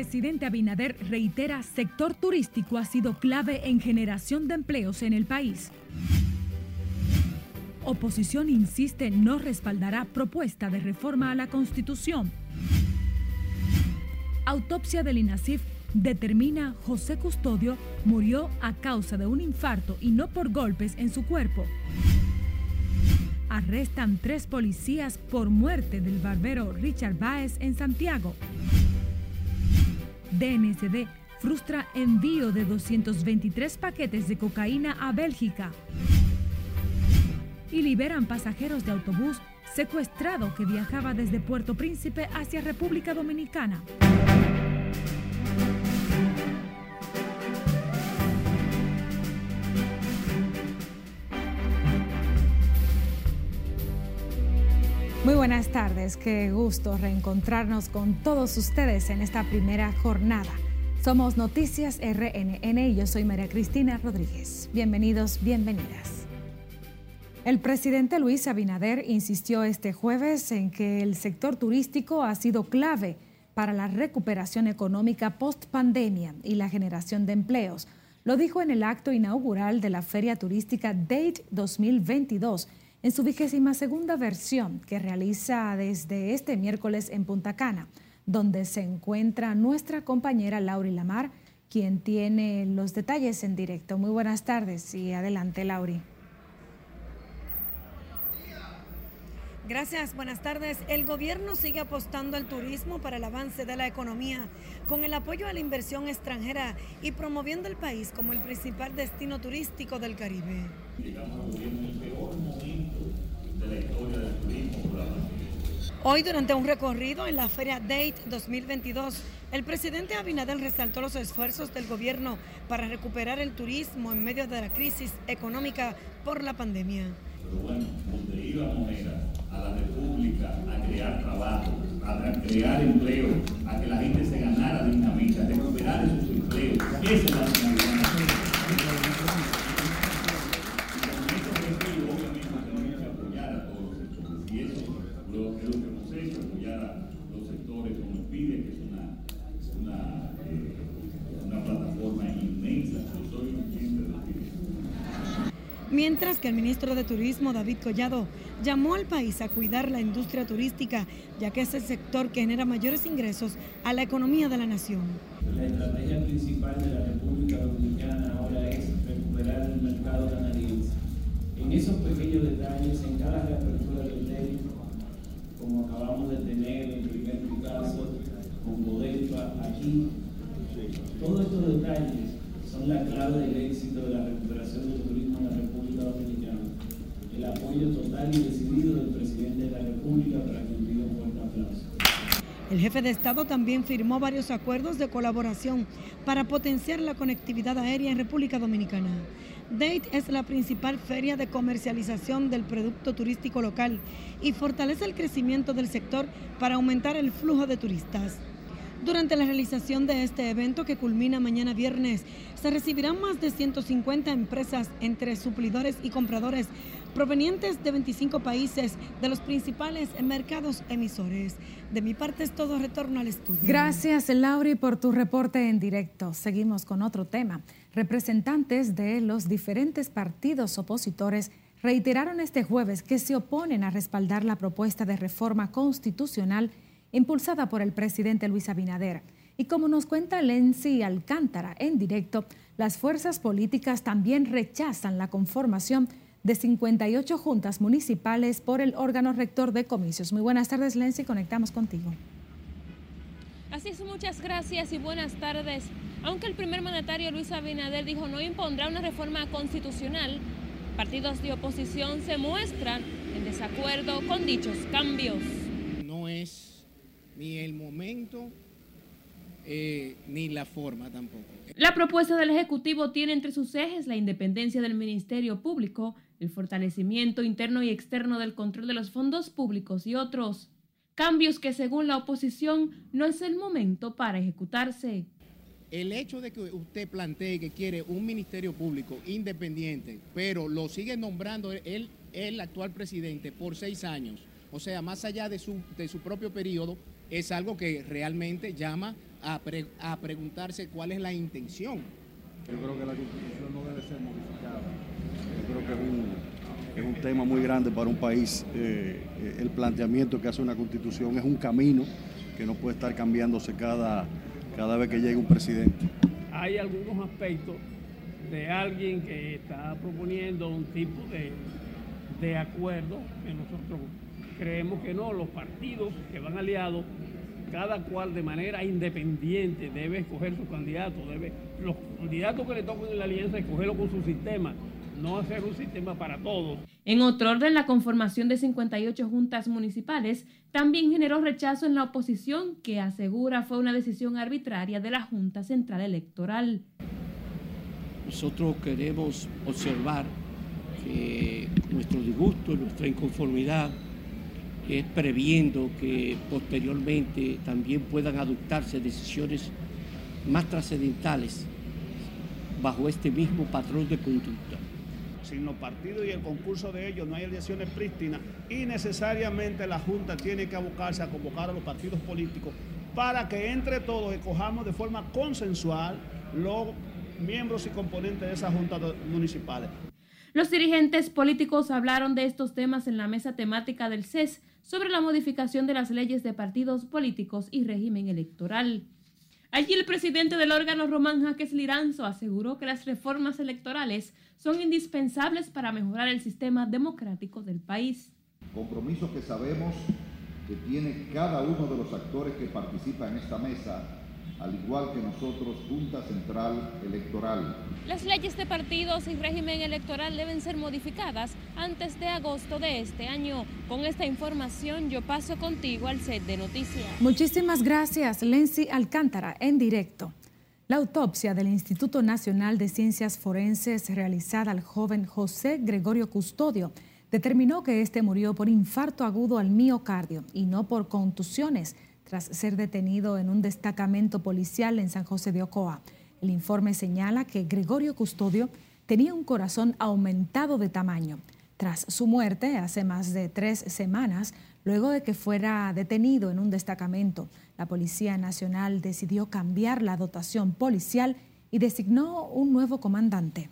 presidente Abinader reitera sector turístico ha sido clave en generación de empleos en el país. Oposición insiste no respaldará propuesta de reforma a la Constitución. Autopsia del INASIF determina José Custodio murió a causa de un infarto y no por golpes en su cuerpo. Arrestan tres policías por muerte del barbero Richard Baez en Santiago. DNCD frustra envío de 223 paquetes de cocaína a Bélgica. Y liberan pasajeros de autobús secuestrado que viajaba desde Puerto Príncipe hacia República Dominicana. Muy buenas tardes, qué gusto reencontrarnos con todos ustedes en esta primera jornada. Somos Noticias RNN y yo soy María Cristina Rodríguez. Bienvenidos, bienvenidas. El presidente Luis Abinader insistió este jueves en que el sector turístico ha sido clave para la recuperación económica post pandemia y la generación de empleos. Lo dijo en el acto inaugural de la Feria Turística Date 2022 en su vigésima segunda versión que realiza desde este miércoles en Punta Cana, donde se encuentra nuestra compañera Lauri Lamar, quien tiene los detalles en directo. Muy buenas tardes y adelante, Lauri. Gracias, buenas tardes. El gobierno sigue apostando al turismo para el avance de la economía, con el apoyo a la inversión extranjera y promoviendo el país como el principal destino turístico del Caribe. Hoy, durante un recorrido en la Feria Date 2022, el presidente Abinader resaltó los esfuerzos del gobierno para recuperar el turismo en medio de la crisis económica por la pandemia. Pero bueno, donde íbamos era a la República a crear trabajo, a crear empleo, a que la gente se ganara dignamente, a recuperar esos empleos. Esa es la Mientras que el ministro de Turismo, David Collado, llamó al país a cuidar la industria turística, ya que es el sector que genera mayores ingresos a la economía de la nación. La estrategia principal de la República Dominicana ahora es recuperar el mercado canadiense. En esos pequeños detalles, en cada reapertura del hotel, como acabamos de tener en el primer caso con Bodelpa aquí, todos estos detalles son la clave del éxito de la recuperación del turismo en la República Dominicana. El apoyo y decidido del presidente de la República para envíe un fuerte aplauso. El jefe de Estado también firmó varios acuerdos de colaboración para potenciar la conectividad aérea en República Dominicana. Date es la principal feria de comercialización del producto turístico local y fortalece el crecimiento del sector para aumentar el flujo de turistas. Durante la realización de este evento que culmina mañana viernes, se recibirán más de 150 empresas entre suplidores y compradores provenientes de 25 países de los principales mercados emisores. De mi parte es todo, retorno al estudio. Gracias, Lauri, por tu reporte en directo. Seguimos con otro tema. Representantes de los diferentes partidos opositores reiteraron este jueves que se oponen a respaldar la propuesta de reforma constitucional impulsada por el presidente Luis Abinader. Y como nos cuenta Lenzi Alcántara en directo, las fuerzas políticas también rechazan la conformación de 58 juntas municipales por el órgano rector de comicios. Muy buenas tardes, Lenzi, conectamos contigo. Así es, muchas gracias y buenas tardes. Aunque el primer mandatario Luis Abinader dijo no impondrá una reforma constitucional, partidos de oposición se muestran en desacuerdo con dichos cambios. No es ni el momento eh, ni la forma tampoco. La propuesta del Ejecutivo tiene entre sus ejes la independencia del Ministerio Público, el fortalecimiento interno y externo del control de los fondos públicos y otros cambios que según la oposición no es el momento para ejecutarse. El hecho de que usted plantee que quiere un ministerio público independiente, pero lo sigue nombrando él, el actual presidente por seis años, o sea, más allá de su, de su propio periodo, es algo que realmente llama a, a preguntarse cuál es la intención. Yo creo que la constitución no debe ser modificada. Yo creo que es un, es un tema muy grande para un país. Eh, eh, el planteamiento que hace una constitución es un camino que no puede estar cambiándose cada, cada vez que llegue un presidente. Hay algunos aspectos de alguien que está proponiendo un tipo de, de acuerdo que nosotros creemos que no, los partidos que van aliados, cada cual de manera independiente debe escoger su candidato, debe, los candidatos que le toquen en la alianza escogerlo con su sistema, no hacer un sistema para todos. En otro orden, la conformación de 58 juntas municipales también generó rechazo en la oposición, que asegura fue una decisión arbitraria de la Junta Central Electoral. Nosotros queremos observar que nuestro disgusto, nuestra inconformidad, es previendo que posteriormente también puedan adoptarse decisiones más trascendentales bajo este mismo patrón de conducta. Sin los partidos y el concurso de ellos no hay elecciones prístinas y necesariamente la Junta tiene que abocarse a convocar a los partidos políticos para que entre todos escojamos de forma consensual los miembros y componentes de esas juntas municipales. Los dirigentes políticos hablaron de estos temas en la mesa temática del CES sobre la modificación de las leyes de partidos políticos y régimen electoral. Allí el presidente del órgano Román Jaques Liranzo aseguró que las reformas electorales son indispensables para mejorar el sistema democrático del país. Compromiso que sabemos que tiene cada uno de los actores que participa en esta mesa al igual que nosotros, Junta Central Electoral. Las leyes de partidos y régimen electoral deben ser modificadas antes de agosto de este año. Con esta información yo paso contigo al set de noticias. Muchísimas gracias, Lency Alcántara, en directo. La autopsia del Instituto Nacional de Ciencias Forenses realizada al joven José Gregorio Custodio determinó que este murió por infarto agudo al miocardio y no por contusiones tras ser detenido en un destacamento policial en San José de Ocoa. El informe señala que Gregorio Custodio tenía un corazón aumentado de tamaño. Tras su muerte, hace más de tres semanas, luego de que fuera detenido en un destacamento, la Policía Nacional decidió cambiar la dotación policial y designó un nuevo comandante.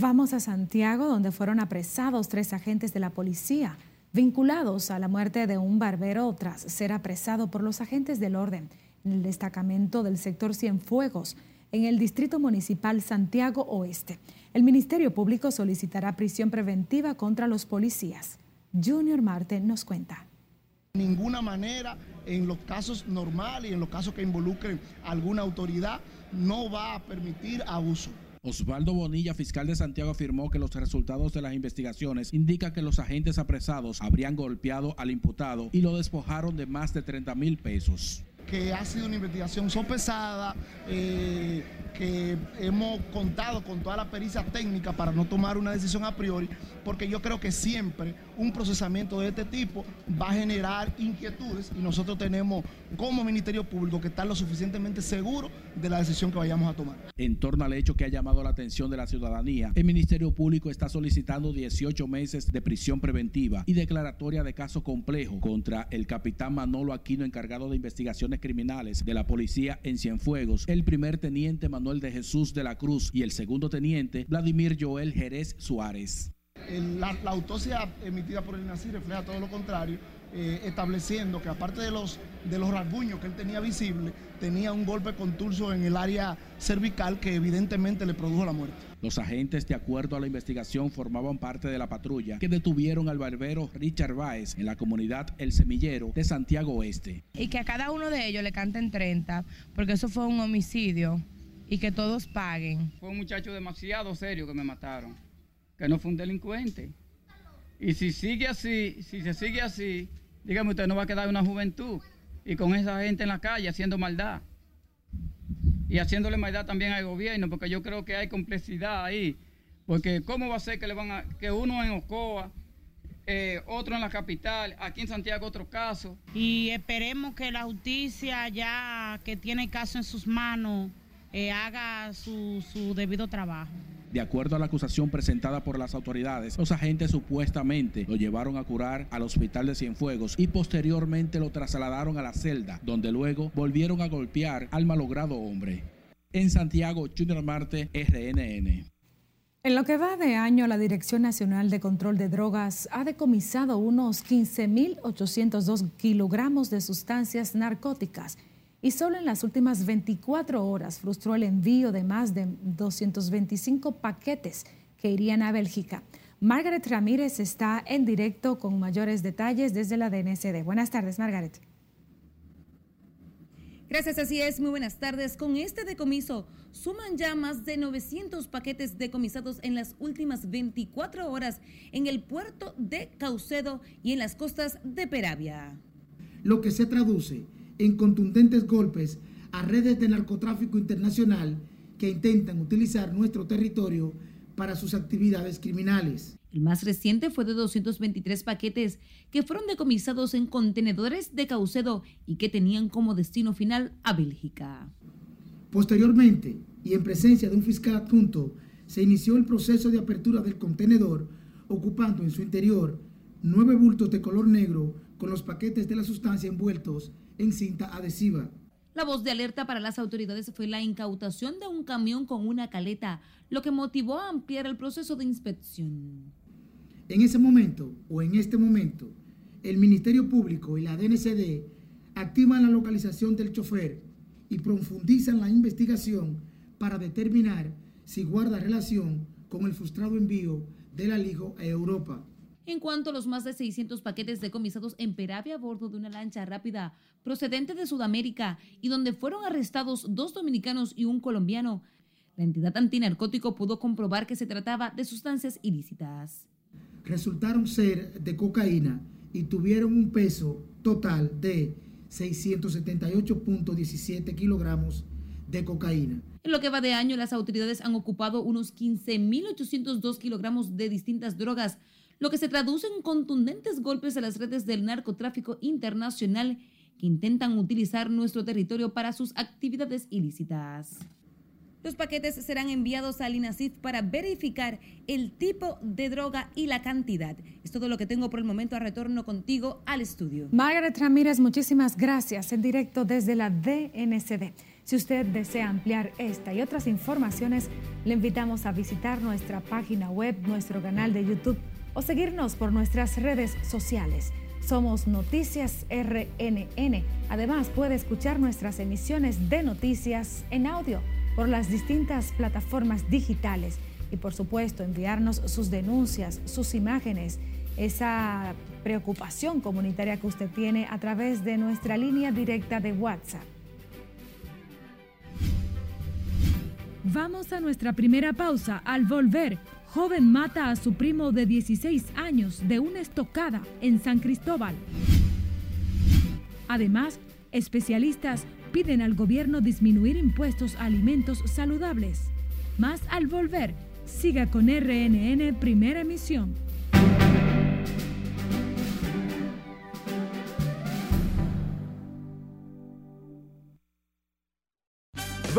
Vamos a Santiago, donde fueron apresados tres agentes de la policía vinculados a la muerte de un barbero tras ser apresado por los agentes del orden en el destacamento del sector Cienfuegos en el Distrito Municipal Santiago Oeste. El Ministerio Público solicitará prisión preventiva contra los policías. Junior Marte nos cuenta. De ninguna manera, en los casos normales y en los casos que involucren alguna autoridad, no va a permitir abuso. Osvaldo Bonilla, fiscal de Santiago, afirmó que los resultados de las investigaciones indican que los agentes apresados habrían golpeado al imputado y lo despojaron de más de 30 mil pesos. Que ha sido una investigación sopesada, eh, que hemos contado con toda la pericia técnica para no tomar una decisión a priori, porque yo creo que siempre un procesamiento de este tipo va a generar inquietudes y nosotros tenemos como Ministerio Público que estar lo suficientemente seguros de la decisión que vayamos a tomar. En torno al hecho que ha llamado la atención de la ciudadanía, el Ministerio Público está solicitando 18 meses de prisión preventiva y declaratoria de caso complejo contra el capitán Manolo Aquino, encargado de investigaciones criminales de la policía en Cienfuegos, el primer teniente Manuel de Jesús de la Cruz y el segundo teniente Vladimir Joel Jerez Suárez. La, autopsia emitida por el INACI refleja todo lo contrario, eh, estableciendo que aparte de los, rasguños que él tenía visible, tenía un golpe conturso en el área cervical que evidentemente le produjo la muerte. Los agentes, de acuerdo a la investigación, formaban parte de la patrulla que detuvieron al barbero Richard Baez en la comunidad El Semillero de Santiago Oeste. Y que a cada uno de ellos le canten 30, porque eso fue un homicidio y que todos paguen. Fue un muchacho demasiado serio que me mataron, que no fue un delincuente. Y si sigue así, si se sigue así, dígame usted, no va a quedar una juventud y con esa gente en la calle haciendo maldad. Y haciéndole maldad también al gobierno, porque yo creo que hay complejidad ahí. Porque ¿cómo va a ser que le van a, que uno en Ocoa, eh, otro en la capital, aquí en Santiago otro caso? Y esperemos que la justicia ya que tiene caso en sus manos eh, haga su, debido trabajo. De acuerdo a la acusación presentada por las autoridades, los agentes supuestamente lo llevaron a curar al hospital de Cienfuegos y posteriormente lo trasladaron a la celda, donde luego volvieron a golpear al malogrado hombre. En Santiago, Junior Marte, RNN. En lo que va de año, la Dirección Nacional de Control de Drogas ha decomisado unos 15.802 kilogramos de sustancias narcóticas y solo en las últimas 24 horas frustró el envío de más de 225 paquetes que irían a Bélgica. Margaret Ramírez está en directo con mayores detalles desde la DNCD. Buenas tardes, Margaret. Gracias, así es. Muy buenas tardes. Con este decomiso suman ya más de 900 paquetes decomisados en las últimas 24 horas en el puerto de Caucedo y en las costas de Peravia. Lo que se traduce en contundentes golpes a redes de narcotráfico internacional que intentan utilizar nuestro territorio para sus actividades criminales. El más reciente fue de 223 paquetes que fueron decomisados en contenedores de Caucedo y que tenían como destino final a Bélgica. Posteriormente, y en presencia de un fiscal adjunto, se inició el proceso de apertura del contenedor, ocupando en su interior nueve bultos de color negro con los paquetes de la sustancia envueltos en cinta adhesiva. La voz de alerta para las autoridades fue la incautación de un camión con una caleta, lo que motivó a ampliar el proceso de inspección. En ese momento o en este momento, el Ministerio Público y la DNCD activan la localización del chofer y profundizan la investigación para determinar si guarda relación con el frustrado envío del alijo a Europa. En cuanto a los más de 600 paquetes decomisados en Peravia a bordo de una lancha rápida procedente de Sudamérica y donde fueron arrestados dos dominicanos y un colombiano, la entidad antinarcótico pudo comprobar que se trataba de sustancias ilícitas resultaron ser de cocaína y tuvieron un peso total de 678.17 kilogramos de cocaína. En lo que va de año, las autoridades han ocupado unos 15.802 kilogramos de distintas drogas, lo que se traduce en contundentes golpes a las redes del narcotráfico internacional que intentan utilizar nuestro territorio para sus actividades ilícitas. Los paquetes serán enviados al INASIF para verificar el tipo de droga y la cantidad. Es todo lo que tengo por el momento. A retorno contigo al estudio. Margaret Ramírez, muchísimas gracias en directo desde la DNCD. Si usted desea ampliar esta y otras informaciones, le invitamos a visitar nuestra página web, nuestro canal de YouTube o seguirnos por nuestras redes sociales. Somos Noticias RNN. Además, puede escuchar nuestras emisiones de noticias en audio por las distintas plataformas digitales y por supuesto enviarnos sus denuncias, sus imágenes, esa preocupación comunitaria que usted tiene a través de nuestra línea directa de WhatsApp. Vamos a nuestra primera pausa. Al volver, joven mata a su primo de 16 años de una estocada en San Cristóbal. Además, especialistas piden al gobierno disminuir impuestos a alimentos saludables. Más al volver, siga con RNN Primera Emisión.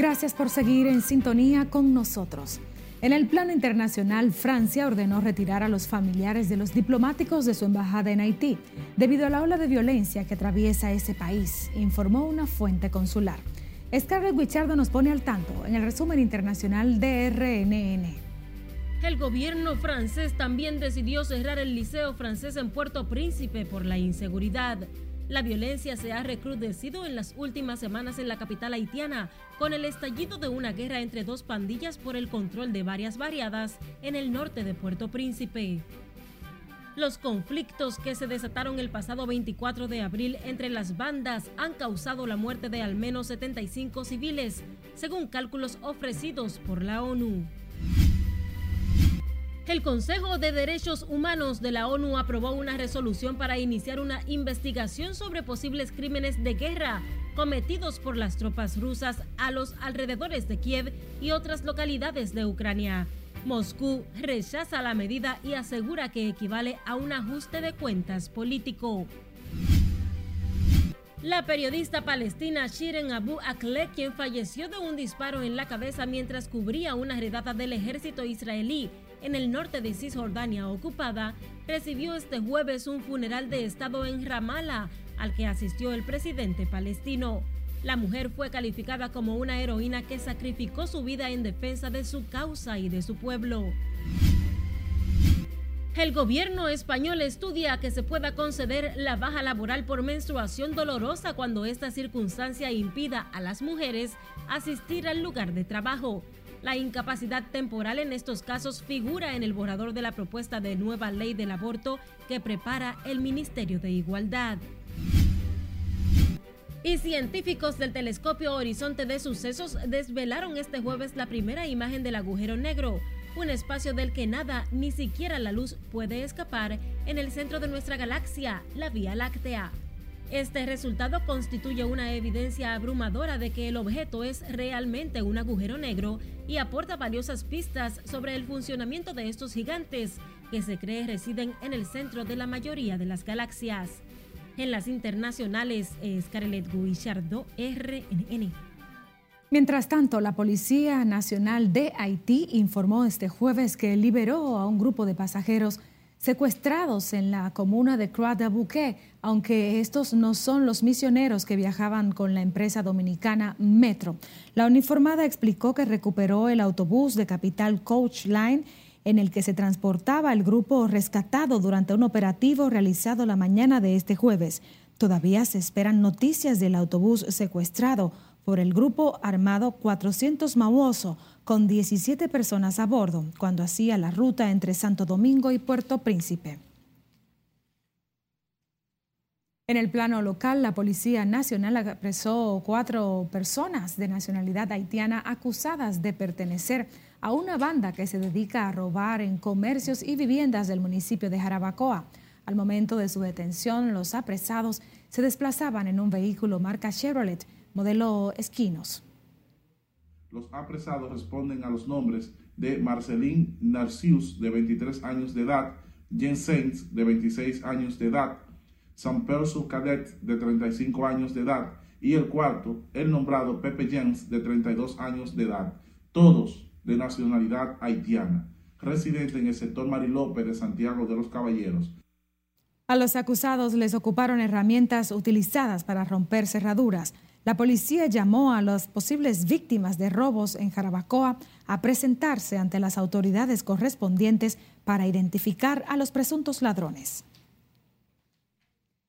Gracias por seguir en sintonía con nosotros. En el plano internacional, Francia ordenó retirar a los familiares de los diplomáticos de su embajada en Haití debido a la ola de violencia que atraviesa ese país, informó una fuente consular. Scarlett Wichardo nos pone al tanto en el resumen internacional de RNN. El gobierno francés también decidió cerrar el liceo francés en Puerto Príncipe por la inseguridad. La violencia se ha recrudecido en las últimas semanas en la capital haitiana, con el estallido de una guerra entre dos pandillas por el control de varias variadas en el norte de Puerto Príncipe. Los conflictos que se desataron el pasado 24 de abril entre las bandas han causado la muerte de al menos 75 civiles, según cálculos ofrecidos por la ONU. El Consejo de Derechos Humanos de la ONU aprobó una resolución para iniciar una investigación sobre posibles crímenes de guerra cometidos por las tropas rusas a los alrededores de Kiev y otras localidades de Ucrania. Moscú rechaza la medida y asegura que equivale a un ajuste de cuentas político. La periodista palestina Shiren Abu Akleh, quien falleció de un disparo en la cabeza mientras cubría una redada del ejército israelí en el norte de Cisjordania ocupada, recibió este jueves un funeral de Estado en Ramallah, al que asistió el presidente palestino. La mujer fue calificada como una heroína que sacrificó su vida en defensa de su causa y de su pueblo. El gobierno español estudia que se pueda conceder la baja laboral por menstruación dolorosa cuando esta circunstancia impida a las mujeres asistir al lugar de trabajo. La incapacidad temporal en estos casos figura en el borrador de la propuesta de nueva ley del aborto que prepara el Ministerio de Igualdad. Y científicos del telescopio Horizonte de Sucesos desvelaron este jueves la primera imagen del agujero negro, un espacio del que nada, ni siquiera la luz, puede escapar en el centro de nuestra galaxia, la Vía Láctea. Este resultado constituye una evidencia abrumadora de que el objeto es realmente un agujero negro y aporta valiosas pistas sobre el funcionamiento de estos gigantes que se cree residen en el centro de la mayoría de las galaxias. En las internacionales, Scarlett Guillardo, RNN. Mientras tanto, la Policía Nacional de Haití informó este jueves que liberó a un grupo de pasajeros secuestrados en la comuna de Croix de Bouquet, aunque estos no son los misioneros que viajaban con la empresa dominicana Metro. La uniformada explicó que recuperó el autobús de Capital Coach Line en el que se transportaba el grupo rescatado durante un operativo realizado la mañana de este jueves. Todavía se esperan noticias del autobús secuestrado por el grupo armado 400 Mauoso, con 17 personas a bordo, cuando hacía la ruta entre Santo Domingo y Puerto Príncipe. En el plano local, la Policía Nacional apresó cuatro personas de nacionalidad haitiana acusadas de pertenecer a una banda que se dedica a robar en comercios y viviendas del municipio de Jarabacoa. Al momento de su detención, los apresados se desplazaban en un vehículo marca Chevrolet, modelo Esquinos. Los apresados responden a los nombres de Marcelín Narcius, de 23 años de edad, Jen Saints, de 26 años de edad, San Perso Cadet, de 35 años de edad, y el cuarto, el nombrado Pepe Jens, de 32 años de edad, todos de nacionalidad haitiana, residente en el sector Marilópez de Santiago de los Caballeros. A los acusados les ocuparon herramientas utilizadas para romper cerraduras. La policía llamó a las posibles víctimas de robos en Jarabacoa a presentarse ante las autoridades correspondientes para identificar a los presuntos ladrones.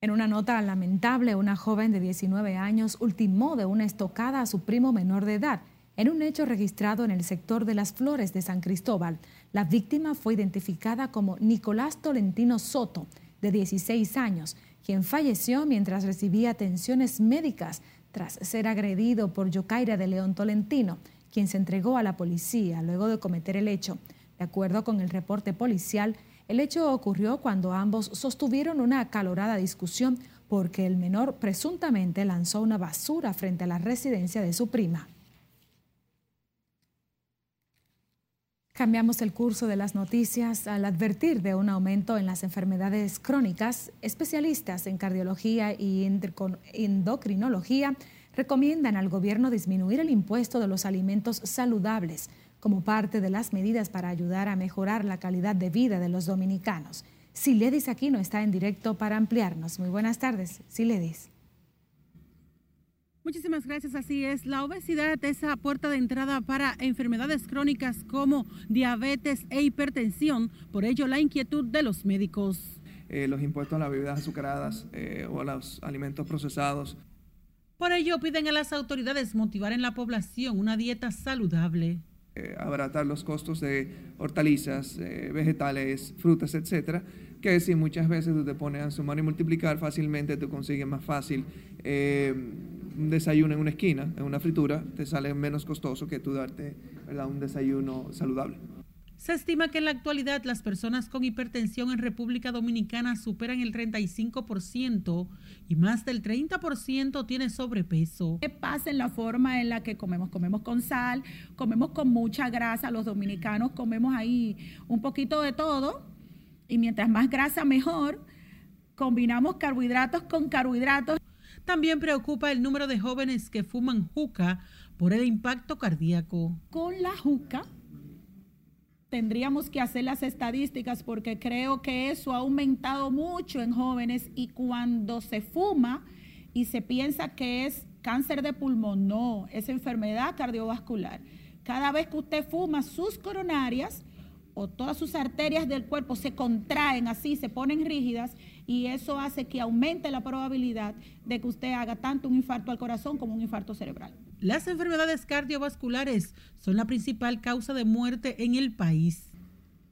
En una nota lamentable, una joven de 19 años ultimó de una estocada a su primo menor de edad en un hecho registrado en el sector de las Flores de San Cristóbal. La víctima fue identificada como Nicolás Tolentino Soto, de 16 años, quien falleció mientras recibía atenciones médicas tras ser agredido por Yocaira de León Tolentino, quien se entregó a la policía luego de cometer el hecho. De acuerdo con el reporte policial, el hecho ocurrió cuando ambos sostuvieron una acalorada discusión porque el menor presuntamente lanzó una basura frente a la residencia de su prima. Cambiamos el curso de las noticias al advertir de un aumento en las enfermedades crónicas. Especialistas en cardiología y endocrinología recomiendan al gobierno disminuir el impuesto de los alimentos saludables como parte de las medidas para ayudar a mejorar la calidad de vida de los dominicanos. Siledis Aquino está en directo para ampliarnos. Muy buenas tardes, Siledis. Muchísimas gracias, así es. La obesidad es la puerta de entrada para enfermedades crónicas como diabetes e hipertensión, por ello la inquietud de los médicos. Eh, los impuestos a las bebidas azucaradas eh, o a los alimentos procesados. Por ello piden a las autoridades motivar en la población una dieta saludable. eh, abaratar los costos de hortalizas, eh, vegetales, frutas, etcétera, que si muchas veces tú te pones a sumar y multiplicar fácilmente, tú consigues más fácil eh, un desayuno en una esquina, en una fritura, te sale menos costoso que tú darte ¿verdad? un desayuno saludable. Se estima que en la actualidad las personas con hipertensión en República Dominicana superan el 35% y más del 30% tiene sobrepeso. ¿Qué pasa en la forma en la que comemos? Comemos con sal, comemos con mucha grasa, los dominicanos comemos ahí un poquito de todo y mientras más grasa mejor, combinamos carbohidratos con carbohidratos. También preocupa el número de jóvenes que fuman juca por el impacto cardíaco. Con la juca tendríamos que hacer las estadísticas porque creo que eso ha aumentado mucho en jóvenes y cuando se fuma y se piensa que es cáncer de pulmón, no, es enfermedad cardiovascular. Cada vez que usted fuma, sus coronarias o todas sus arterias del cuerpo se contraen así, se ponen rígidas y eso hace que aumente la probabilidad de que usted haga tanto un infarto al corazón como un infarto cerebral. Las enfermedades cardiovasculares son la principal causa de muerte en el país.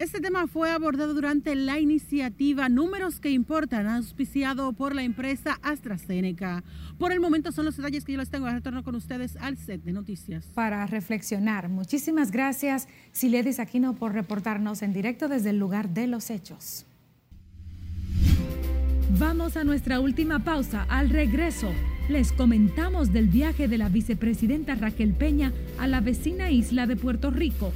Este tema fue abordado durante la iniciativa Números que Importan, auspiciado por la empresa AstraZeneca. Por el momento son los detalles que yo les tengo. retorno con ustedes al set de noticias. Para reflexionar, muchísimas gracias, Siledis Aquino, por reportarnos en directo desde el lugar de los hechos. Vamos a nuestra última pausa. Al regreso, les comentamos del viaje de la vicepresidenta Raquel Peña a la vecina isla de Puerto Rico.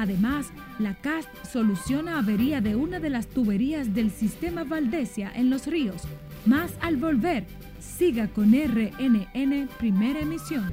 Además, la CAST soluciona avería de una de las tuberías del sistema Valdesia en los ríos. Más al volver, siga con RNN Primera Emisión.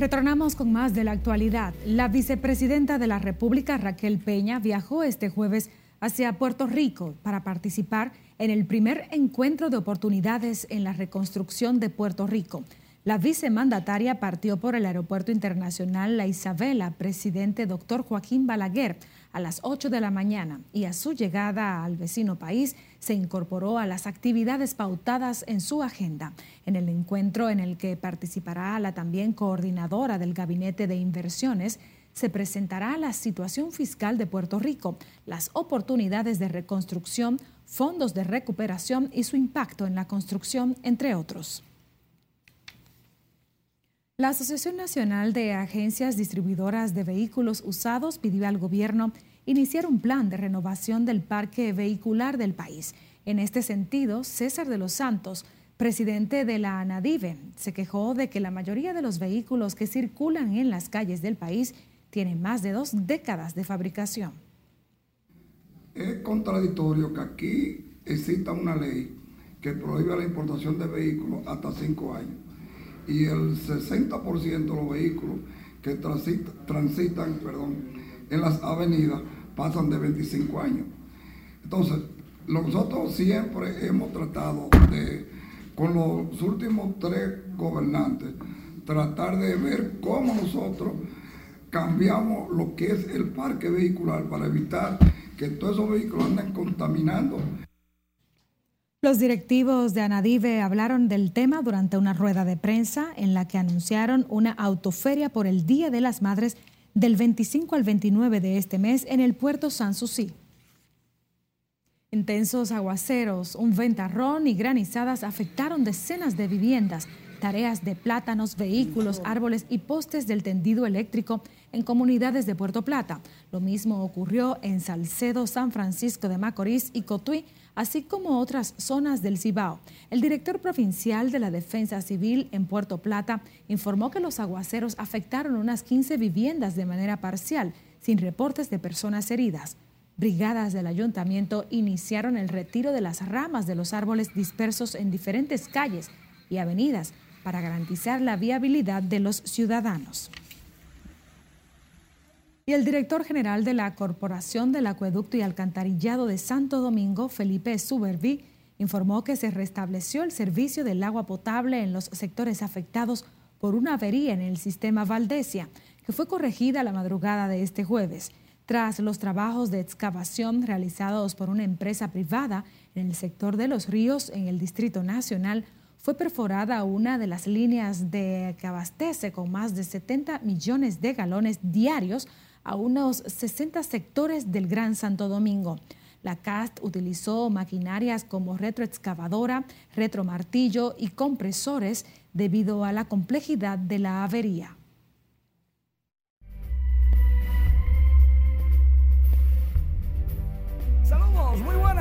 Retornamos con más de la actualidad. La vicepresidenta de la República, Raquel Peña, viajó este jueves hacia Puerto Rico para participar en el primer encuentro de oportunidades en la reconstrucción de Puerto Rico. La vicemandataria partió por el Aeropuerto Internacional La Isabela, presidente doctor Joaquín Balaguer, a las 8 de la mañana y a su llegada al vecino país se incorporó a las actividades pautadas en su agenda. En el encuentro en el que participará la también coordinadora del Gabinete de Inversiones, se presentará la situación fiscal de Puerto Rico, las oportunidades de reconstrucción, fondos de recuperación y su impacto en la construcción, entre otros. La Asociación Nacional de Agencias Distribuidoras de Vehículos Usados pidió al gobierno iniciar un plan de renovación del parque vehicular del país. En este sentido, César de los Santos, presidente de la ANADIVE, se quejó de que la mayoría de los vehículos que circulan en las calles del país tienen más de dos décadas de fabricación. Es contradictorio que aquí exista una ley que prohíbe la importación de vehículos hasta cinco años y el 60% de los vehículos que transitan, en las avenidas pasan de 25 años. Entonces, nosotros siempre hemos tratado de, con los últimos tres gobernantes, tratar de ver cómo nosotros cambiamos lo que es el parque vehicular para evitar que todos esos vehículos anden contaminando los directivos de Anadive hablaron del tema durante una rueda de prensa en la que anunciaron una autoferia por el Día de las Madres del 25 al 29 de este mes en el puerto Sanssouci. Intensos aguaceros, un ventarrón y granizadas afectaron decenas de viviendas tareas de plátanos, vehículos, árboles y postes del tendido eléctrico en comunidades de Puerto Plata. Lo mismo ocurrió en Salcedo, San Francisco de Macorís y Cotuí, así como otras zonas del Cibao. El director provincial de la Defensa Civil en Puerto Plata informó que los aguaceros afectaron unas 15 viviendas de manera parcial, sin reportes de personas heridas. Brigadas del ayuntamiento iniciaron el retiro de las ramas de los árboles dispersos en diferentes calles y avenidas para garantizar la viabilidad de los ciudadanos. Y el director general de la Corporación del Acueducto y Alcantarillado de Santo Domingo, Felipe Suberví, informó que se restableció el servicio del agua potable en los sectores afectados por una avería en el sistema Valdesia, que fue corregida la madrugada de este jueves. Tras los trabajos de excavación realizados por una empresa privada en el sector de los ríos en el Distrito Nacional, fue perforada una de las líneas de que abastece con más de 70 millones de galones diarios a unos 60 sectores del Gran Santo Domingo. La CAST utilizó maquinarias como retroexcavadora, retromartillo y compresores debido a la complejidad de la avería.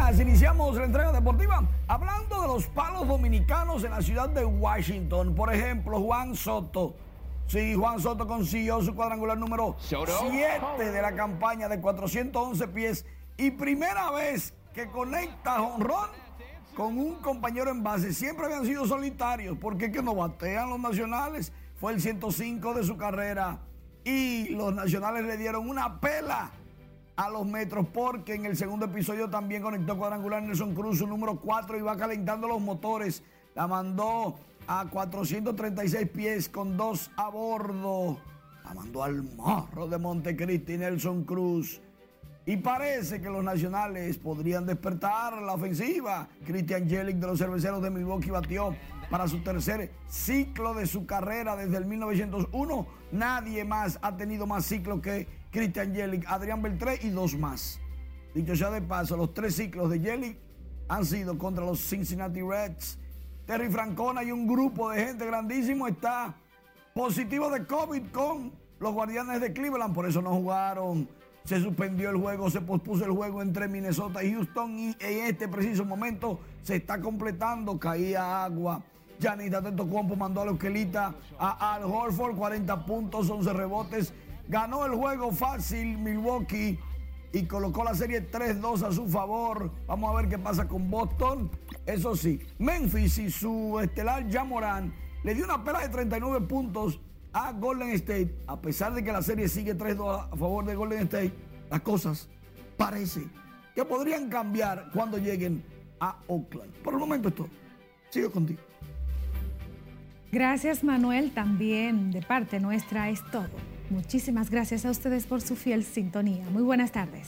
Buenas. Iniciamos la entrega deportiva hablando de los palos dominicanos en la ciudad de Washington. Por ejemplo, Juan Soto Sí, Juan Soto consiguió su cuadrangular número 7 de la campaña de 411 pies y primera vez que conecta honrón con un compañero en base. Siempre habían sido solitarios porque es que no batean los nacionales. Fue el 105 de su carrera y los nacionales le dieron una pela a los metros porque en el segundo episodio también conectó cuadrangular Nelson Cruz, su número 4 y va calentando los motores. La mandó a 436 pies con dos a bordo. La mandó al morro de Montecristi Nelson Cruz. Y parece que los nacionales podrían despertar la ofensiva. Christian Jelic de los cerveceros de Milwaukee batió para su tercer ciclo de su carrera desde el 1901. Nadie más ha tenido más ciclos que Christian Jelic, Adrián Beltré y dos más. Dicho sea de paso, los tres ciclos de Jelic han sido contra los Cincinnati Reds, Terry Francona y un grupo de gente grandísimo está positivo de COVID con los guardianes de Cleveland, por eso no jugaron. Se suspendió el juego, se pospuso el juego entre Minnesota y Houston y en este preciso momento se está completando, caía agua. Giannis Compo mandó a la Esquelita a Al Horford, 40 puntos, 11 rebotes. Ganó el juego fácil Milwaukee y colocó la serie 3-2 a su favor. Vamos a ver qué pasa con Boston. Eso sí, Memphis y su estelar Jamoran le dio una pela de 39 puntos a Golden State. A pesar de que la serie sigue 3-2 a favor de Golden State, las cosas parece que podrían cambiar cuando lleguen a Oakland. Por el momento es. Sigo contigo. Gracias Manuel, también de parte nuestra es todo. Muchísimas gracias a ustedes por su fiel sintonía. Muy buenas tardes.